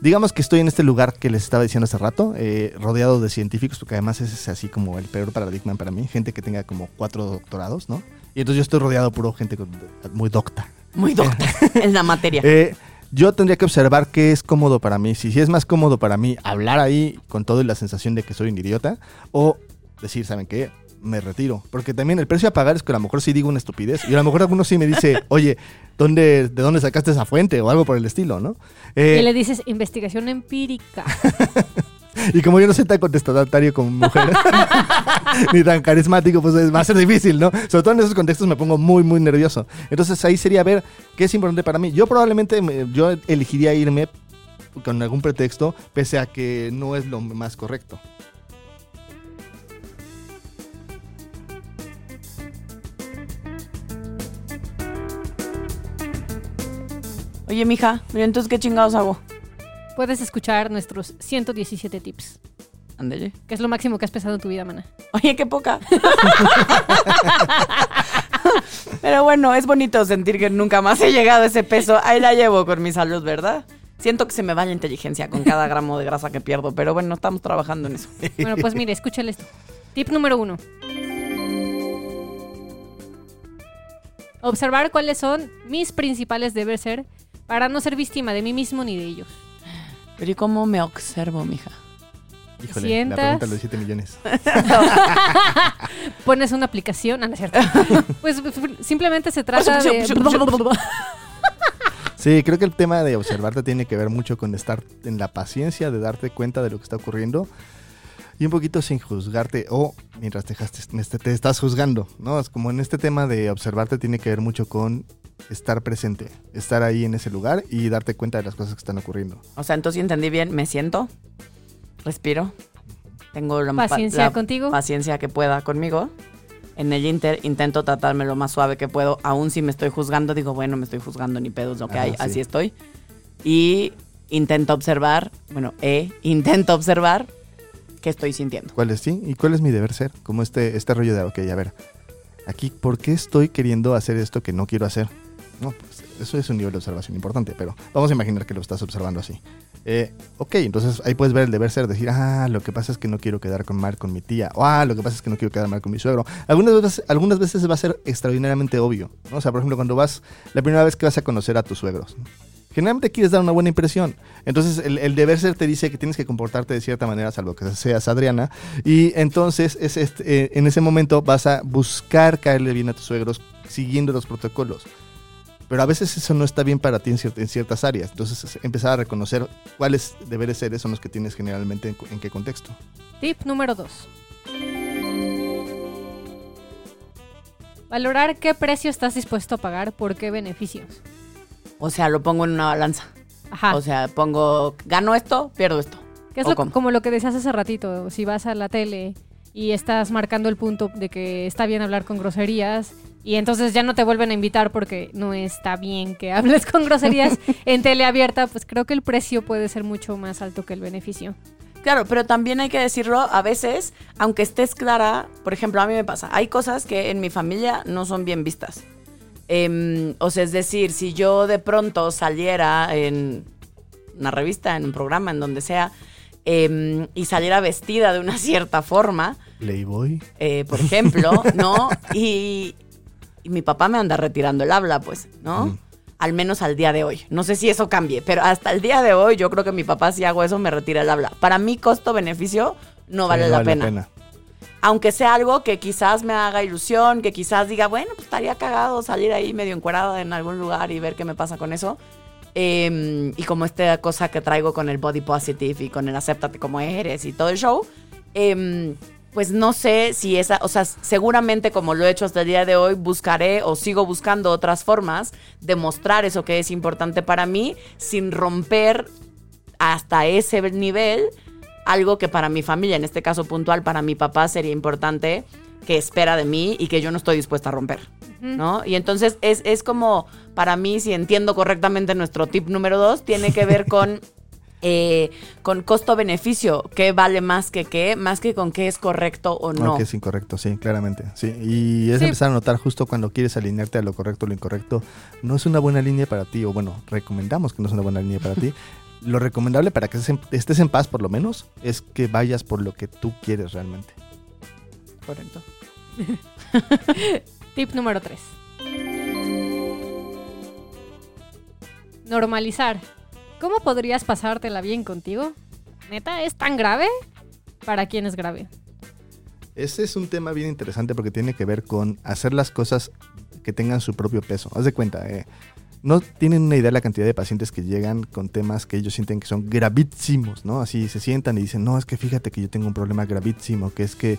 digamos que estoy en este lugar que les estaba diciendo hace rato, eh, rodeado de científicos, porque además ese es así como el peor paradigma para mí, gente que tenga como cuatro doctorados, ¿no? Y entonces yo estoy rodeado puro gente con- muy docta. Muy doctor en la materia. Eh, yo tendría que observar qué es cómodo para mí. Si, si es más cómodo para mí hablar ahí con toda la sensación de que soy un idiota o decir, ¿saben qué? Me retiro. Porque también el precio a pagar es que a lo mejor sí digo una estupidez y a lo mejor alguno sí me dice, oye, ¿dónde, ¿de dónde sacaste esa fuente? O algo por el estilo, ¿no? Eh, Y le dices investigación empírica. y como yo no soy tan contestatario como mujer, ni tan carismático, pues es- va a ser difícil, ¿no? Sobre todo en esos contextos me pongo muy, muy nervioso. Entonces ahí sería ver qué es importante para mí. Yo probablemente, me- yo elegiría irme con algún pretexto, pese a que no es lo más correcto. Oye, mija, ¿y entonces qué chingados hago? Puedes escuchar nuestros 117 tips, Ándale. que es lo máximo que has pesado en tu vida, mana. Oye, qué poca. Pero bueno, es bonito sentir que nunca más he llegado a ese peso. Ahí la llevo con mi salud, ¿verdad? Siento que se me va la inteligencia con cada gramo de grasa que pierdo, pero bueno, estamos trabajando en eso. Bueno, pues mire, escúchale esto. Tip número uno. Observar cuáles son mis principales deber ser para no ser víctima de mí mismo ni de ellos. Pero ¿y cómo me observo, mija? Híjole, Sientas. la pregunta de los 7 millones. Pones una aplicación, ah, no es cierto. Pues f- simplemente se trata de... Sí, creo que el tema de observarte tiene que ver mucho con estar en la paciencia de darte cuenta de lo que está ocurriendo y un poquito sin juzgarte o mientras te, dejaste- te estás juzgando, ¿no? Es como en este tema de observarte tiene que ver mucho con estar presente, estar ahí en ese lugar y darte cuenta de las cosas que están ocurriendo. O sea, entonces entendí bien, me siento, respiro, tengo la Paciencia la contigo. paciencia que pueda conmigo. En el Inter intento tratarme lo más suave que puedo, aún si me estoy juzgando, digo, bueno, me estoy juzgando, ni pedos lo que Ajá, hay, sí. así estoy. Y intento observar, bueno, eh, intento observar qué estoy sintiendo. ¿Cuál es sí? ¿Y cuál es mi deber ser? Como este, este rollo de, ok, a ver, aquí, ¿por qué estoy queriendo hacer esto que no quiero hacer? No, pues eso es un nivel de observación importante, pero vamos a imaginar que lo estás observando así. Eh, ok, entonces ahí puedes ver el deber ser, decir, ah, lo que pasa es que no quiero quedar con mal con mi tía, o ah, lo que pasa es que no quiero quedar mal con mi suegro. Algunas veces, algunas veces va a ser extraordinariamente obvio, ¿no? O sea, por ejemplo, cuando vas, la primera vez que vas a conocer a tus suegros, generalmente quieres dar una buena impresión. Entonces, el, deber ser te dice que tienes que comportarte de cierta manera, salvo que seas Adriana. Y entonces, es este, eh, en ese momento vas a buscar caerle bien a tus suegros siguiendo los protocolos. Pero a veces eso no está bien para ti en, cier- en ciertas áreas. Entonces, es empezar a reconocer cuáles deberes seres son los que tienes generalmente en, cu- en qué contexto. Tip número 2. Valorar qué precio estás dispuesto a pagar por qué beneficios. O sea, lo pongo en una balanza. Ajá. O sea, pongo, gano esto, pierdo esto. que es ¿o lo- como lo que decías hace ratito. Si vas a la tele y estás marcando el punto de que está bien hablar con groserías y entonces ya no te vuelven a invitar porque no está bien que hables con groserías en tele abierta, pues creo que el precio puede ser mucho más alto que el beneficio. Claro, pero también hay que decirlo, a veces, aunque estés clara, por ejemplo, a mí me pasa, hay cosas que en mi familia no son bien vistas. Em, o sea, es decir, si yo de pronto saliera en una revista, en un programa, en donde sea, em, y saliera vestida de una cierta forma, Playboy. eh, por ejemplo, ¿no? Y, y mi papá me anda retirando el habla, pues, ¿no? Mm. Al menos al día de hoy. No sé si eso cambie, pero hasta el día de hoy yo creo que mi papá si hago eso me retira el habla. Para mí costo-beneficio no vale, Sí, la, pena. Aunque sea algo que quizás me haga ilusión, que quizás diga, bueno, pues estaría cagado salir ahí medio encuerada en algún lugar y ver qué me pasa con eso. Eh, y como esta cosa que traigo con el body positive y con el acéptate como eres y todo el show, eh, pues no sé si esa, o sea, seguramente como lo he hecho hasta el día de hoy, buscaré o sigo buscando otras formas de mostrar eso que es importante para mí sin romper hasta ese nivel algo que para mi familia, en este caso puntual, para mi papá sería importante que espera de mí y que yo no estoy dispuesta a romper. ¿No? Y entonces es, es como, para mí, si entiendo correctamente nuestro tip número dos, tiene que ver con, eh, con costo-beneficio. ¿Qué vale más que qué? Más que con qué es correcto o no. No, que es incorrecto, sí, claramente. Sí. Y es Sí. empezar a notar justo cuando quieres alinearte a lo correcto o lo incorrecto. No es una buena línea para ti, o bueno, recomendamos que no es una buena línea para ti. Lo recomendable para que estés en, estés en paz, por lo menos, es que vayas por lo que tú quieres realmente. Correcto. Tip número 3. Normalizar. ¿Cómo podrías pasártela bien contigo? ¿Neta es tan grave? ¿Para quién es grave? Ese es un tema bien interesante porque tiene que ver con hacer las cosas que tengan su propio peso. Haz de cuenta, eh, no tienen una idea de la cantidad de pacientes que llegan con temas que ellos sienten que son gravísimos, ¿no? Así se sientan y dicen, no, es que fíjate que yo tengo un problema gravísimo, que es que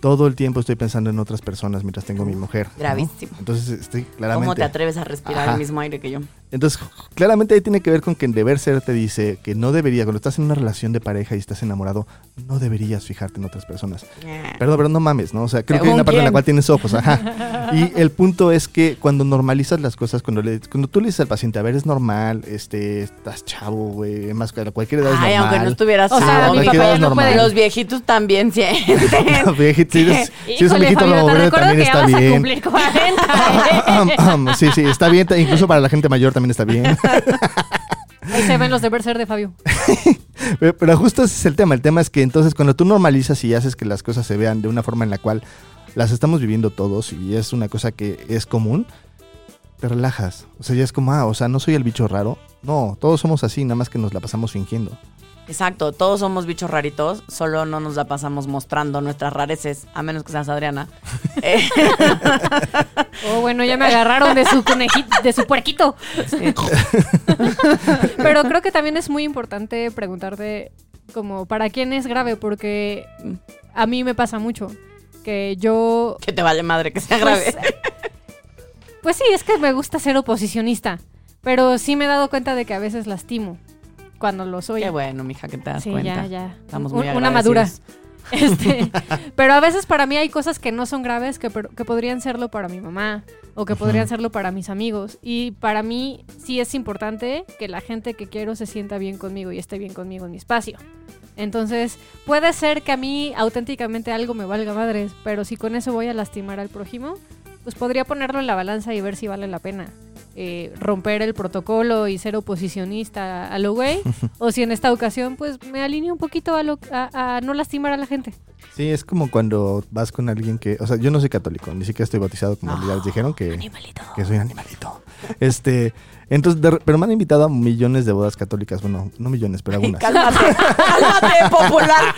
todo el tiempo estoy pensando en otras personas mientras tengo a mi mujer. ¿no? Gravísimo. Entonces, estoy claramente... ¿Cómo te atreves a respirar Ajá. el mismo aire que yo? Entonces, claramente ahí tiene que ver con que en deber ser te dice que no debería, cuando estás en una relación de pareja y estás enamorado, no deberías fijarte en otras personas. Perdón, pero no mames, ¿no? O sea, creo que hay ¿Según una parte en la cual tienes ojos, ajá. Y el punto es que cuando normalizas las cosas, cuando, le, cuando tú le dices al paciente, a ver, es normal, este, estás chavo, güey, más que a cualquier edad es Ay, normal. aunque no estuvieras O sea, mi papá no puede. Los viejitos también sienten. Viejito, si eres, si eres un viejito también que ya está vas a bien. cumplir 40. ¿eh? sí, sí, está bien, incluso para la gente mayor también está bien. Ahí se ven los deber ser de Fabio. Pero, pero justo ese es el tema. El tema es que entonces cuando tú normalizas y haces que las cosas se vean de una forma en la cual las estamos viviendo todos y es una cosa que es común, te relajas. O sea, ya es como, ah, o sea, no soy el bicho raro. No, todos somos así, nada más que nos la pasamos fingiendo. Exacto, todos somos bichos raritos, solo no nos la pasamos mostrando nuestras rareces, a menos que seas Adriana. Eh, Oh, bueno, ya me agarraron de su conejito, de su puerquito. sí. Pero creo que también es muy importante preguntarte como para quién es grave, porque a mí me pasa mucho que yo que te vale madre que sea Pues, grave. Pues sí, es que me gusta ser oposicionista, pero sí me he dado cuenta de que a veces lastimo cuando lo soy. Qué bueno, mija, que te das sí, cuenta. ya, ya. Estamos Un- muy una madura. Este, pero a veces para mí hay cosas que no son graves que, que podrían serlo para mi mamá o que podrían serlo para mis amigos. Y para mí sí es importante que la gente que quiero se sienta bien conmigo y esté bien conmigo en mi espacio. Entonces, puede ser que a mí auténticamente algo me valga madres, pero si con eso voy a lastimar al prójimo, pues podría ponerlo en la balanza y ver si vale la pena. Eh, romper el protocolo y ser oposicionista a lo güey, o si en esta ocasión pues me alineo un poquito a, lo, a, a no lastimar a la gente. Sí, es como cuando vas con alguien que, o sea, yo no soy católico, ni siquiera estoy bautizado como ya les dijeron que, Animalito. que soy un animalito. Este, Entonces, de pero me han invitado a millones de bodas católicas. Bueno, no millones, pero algunas. Cálmate, cálmate, popular.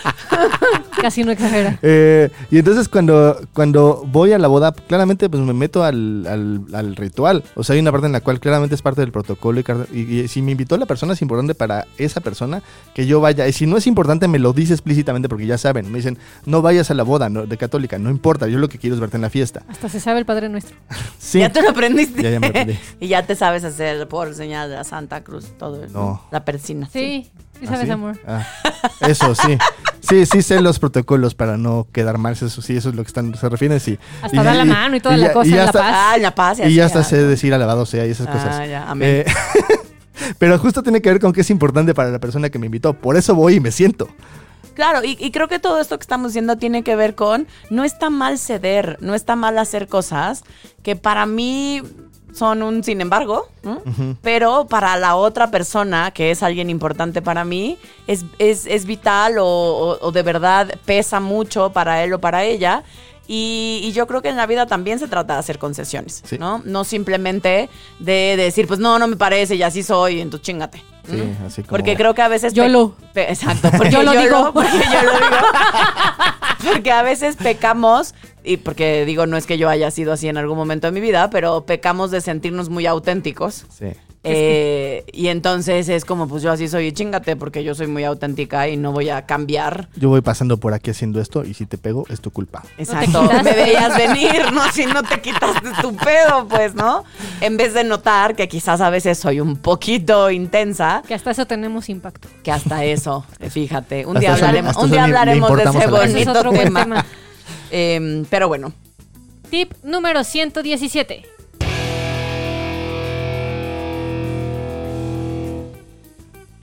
Casi no exagera. Eh, y entonces cuando, cuando voy a la boda, claramente pues me meto al, al- al ritual. O sea, hay una parte en la cual claramente es parte del protocolo. Y, car- y- y si me invitó la persona, es importante para esa persona que yo vaya. Y si no es importante, me lo dice explícitamente porque ya saben. Me dicen, no vayas a la boda no- de católica, no importa. Yo lo que quiero es verte en la fiesta. Hasta se sabe el Padre Nuestro. Sí. Ya te lo aprendiste. Ya, ya me lo aprendí. y ya te sabes hacer por señal de la Santa Cruz, todo. No. La persina. Sí, sí ¿Ah, sabes, sí? amor. Ah, eso, sí. Sí, sí sé los protocolos para no quedar mal. Eso sí, eso es lo que están, se refieren, sí. Hasta Y- dar la y- mano y toda y la ya- cosa y en ya la está- paz. Ah, en la paz. Y ya hasta sé ah. decir alabado sea y esas cosas. Ah, ya, amén. Eh, pero justo tiene que ver con que es importante para la persona que me invitó. Por eso voy y me siento. Claro, y, y creo que todo esto que estamos diciendo tiene que ver con, no está mal ceder, no está mal hacer cosas que para mí son un sin embargo, ¿no? pero para la otra persona, que es alguien importante para mí, es, es, es vital o, o- o de verdad pesa mucho para él o para ella. Y, y yo creo que en la vida también se trata de hacer concesiones, Sí. ¿no? No simplemente de, decir, pues no, no me parece y así soy, entonces chingate. Sí, ¿no? así como. Porque creo que a veces... Yo lo. exacto, porque Yo lo digo. Porque yo lo digo. porque a veces pecamos, y porque digo, no es que yo haya sido así en algún momento de mi vida, pero pecamos de sentirnos muy auténticos. Sí. Eh, y entonces es como, pues yo así soy, chingate, porque yo soy muy auténtica y no voy a cambiar. Yo voy pasando por aquí haciendo esto y si te pego, es tu culpa. Exacto, quitaste. me veías venir, ¿no? Si no te quitaste tu pedo, pues, ¿no? En vez de notar que quizás a veces soy un poquito intensa, Que hasta eso tenemos impacto. que hasta eso, fíjate, un Hasta día hablaremos, un día hablaremos de ese es bonito tema. tema. Em, pero bueno, Tip número 117.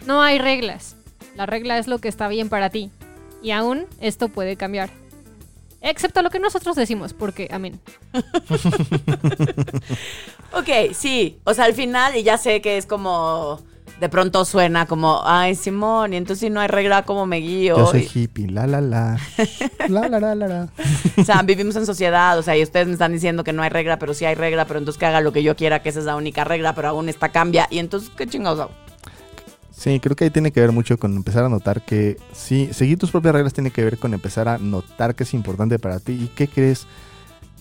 No hay reglas. La regla es lo que está bien para ti. Y aún esto puede cambiar. Excepto lo que nosotros decimos, porque, amén. ok, sí, o sea, al final, y ya sé que es como, de pronto suena como, ay, Simón, y entonces si no hay regla, ¿cómo me guío? Yo soy Y- hippie, la la la. La la la la la. O sea, vivimos en sociedad, o sea, y ustedes me están diciendo que no hay regla, pero sí hay regla, pero entonces que haga lo que yo quiera, que esa es la única regla, pero aún esta cambia. Y entonces, ¿qué chingados hago? Sí, creo que ahí tiene que ver mucho con empezar a notar que sí, seguir tus propias reglas tiene que ver con empezar a notar que es importante para ti y qué crees.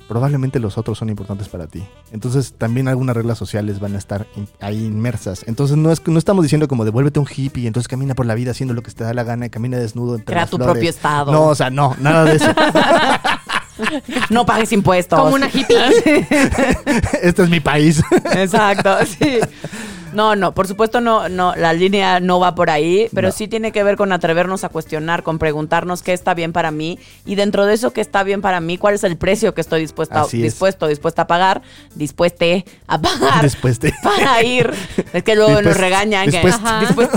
Probablemente los otros son importantes para ti. Entonces también algunas reglas sociales van a estar in- ahí inmersas. Entonces no es no estamos diciendo como devuélvete un hippie y entonces camina por la vida haciendo lo que te da la gana y camina desnudo entre Crea las tu flores. propio estado. No, o sea, no, nada de eso. No pagues impuestos. Como una hippie. este es mi país. Exacto, sí. No, no, por supuesto no, no, la línea no va por ahí, pero No. sí tiene que ver con atrevernos a cuestionar, con preguntarnos qué está bien para mí y dentro de eso qué está bien para mí, cuál es el precio que estoy dispuesta, Así es. dispuesto, dispuesta a pagar, dispueste a pagar Después de... para ir. Es que luego nos Después- regañan que después- Ajá. después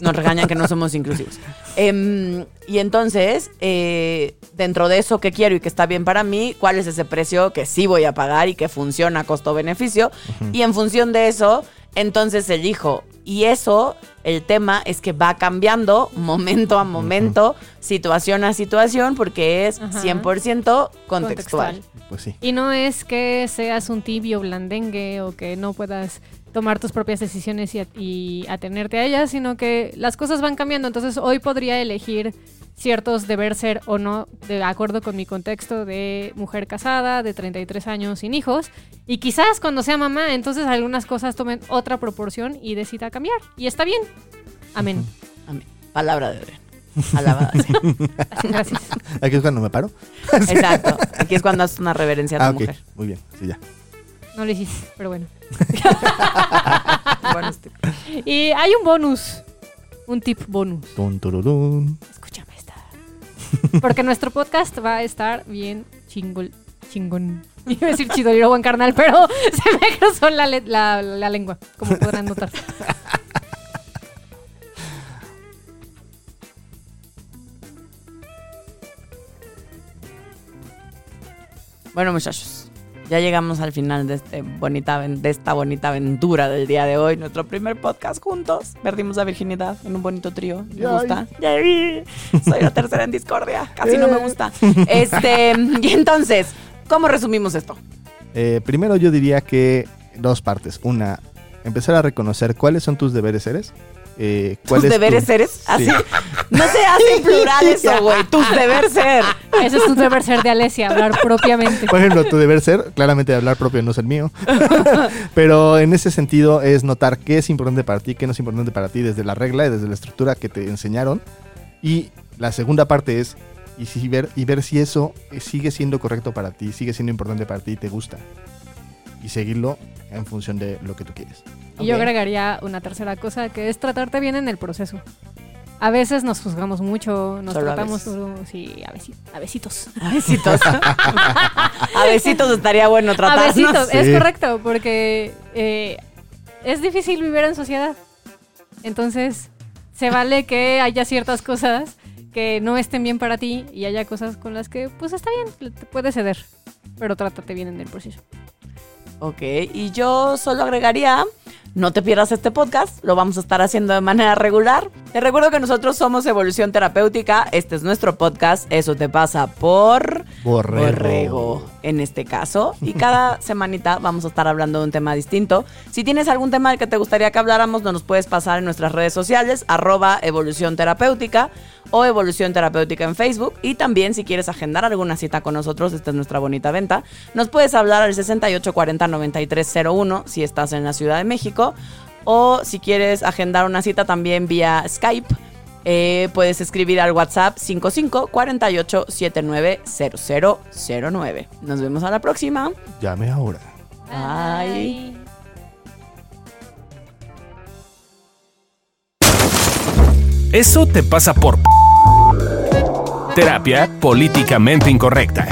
nos regañan que no somos inclusivos. Em, y entonces, eh, dentro de eso que quiero y que está bien para mí, ¿cuál es ese precio que sí voy a pagar y que funciona costo-beneficio? Y en función de eso, entonces elijo. Y eso, el tema es que va cambiando momento a momento, situación a situación, porque es Ajá. 100% contextual. Pues sí. Y no es que seas un tibio blandengue o que no puedas tomar tus propias decisiones y, a- y atenerte a ellas, sino que las cosas van cambiando. Entonces hoy podría elegir ciertos deber ser o no de acuerdo con mi contexto de mujer casada, de 33 años sin hijos. Y quizás cuando sea mamá, entonces algunas cosas tomen otra proporción y decida cambiar. Y está bien. Amén. Amén. Palabra de Adrián. Alabada sea. Gracias. Aquí es cuando me paro. Exacto. Aquí es cuando haces una reverencia a tu Ah, mujer. Muy bien. Sí, ya. No lo hiciste, pero bueno. Bueno, este- Y hay un bonus. Un tip bonus. Porque nuestro podcast va a estar bien chingol, chingón. Iba a decir chido y buen carnal, pero se me cruzó la lengua, como podrán notar. Bueno, muchachos, ya llegamos al final de, este bonita, de esta bonita aventura del día de hoy. Nuestro primer podcast juntos. Perdimos la virginidad en un bonito trío. ¿Me Yay. gusta? Yay. Soy la tercera en discordia. Casi no me gusta. Este, y entonces, ¿cómo resumimos esto? Eh, primero yo diría que dos partes. Una, empezar a reconocer cuáles son tus deberes seres. Eh, ¿Tus cuál es tu- deberes seres? Sí. Así. No se hace en plural eso, güey. Tus deber ser. Ese es un deber ser de Alesia, hablar propiamente. Por ejemplo, tu deber ser, claramente hablar propio no es el mío. Pero en ese sentido es notar qué es importante para ti, qué no es importante para ti desde la regla y desde la estructura que te enseñaron. Y la segunda parte es y, si ver, y ver si eso eh, sigue siendo correcto para ti, sigue siendo importante para ti y te gusta. Y seguirlo en función de lo que tú quieres. Y yo agregaría una tercera cosa, que es tratarte bien en el proceso. A veces nos juzgamos mucho, nos Solo a tratamos veces. duro, sí, a, besi- a besitos. A besitos. A besitos estaría bueno A tratarnos. besitos, Sí. es correcto, porque eh, es difícil vivir en sociedad. Entonces, se vale que haya ciertas cosas que no estén bien para ti y haya cosas con las que, pues está bien, te puedes ceder, pero trátate bien en el proceso. Ok, y yo solo agregaría, no te pierdas este podcast, lo vamos a estar haciendo de manera regular. Te recuerdo que nosotros somos Evolución Terapéutica, este es nuestro podcast, eso te pasa por Borrego. Borrego, en este caso. Y cada semanita vamos a estar hablando de un tema distinto. Si tienes algún tema del que te gustaría que habláramos, nos los puedes pasar en nuestras redes sociales, arroba Evolución Terapéutica o Evolución Terapéutica en Facebook. Y también si quieres agendar alguna cita con nosotros, esta es nuestra bonita venta, nos puedes hablar al 6840-9301 si estás en la Ciudad de México. O si quieres agendar una cita también vía Skype, eh, puedes escribir al WhatsApp 55 48 79 0009. Nos vemos a la próxima. Llame ahora. Bye. Eso te pasa por terapia políticamente incorrecta.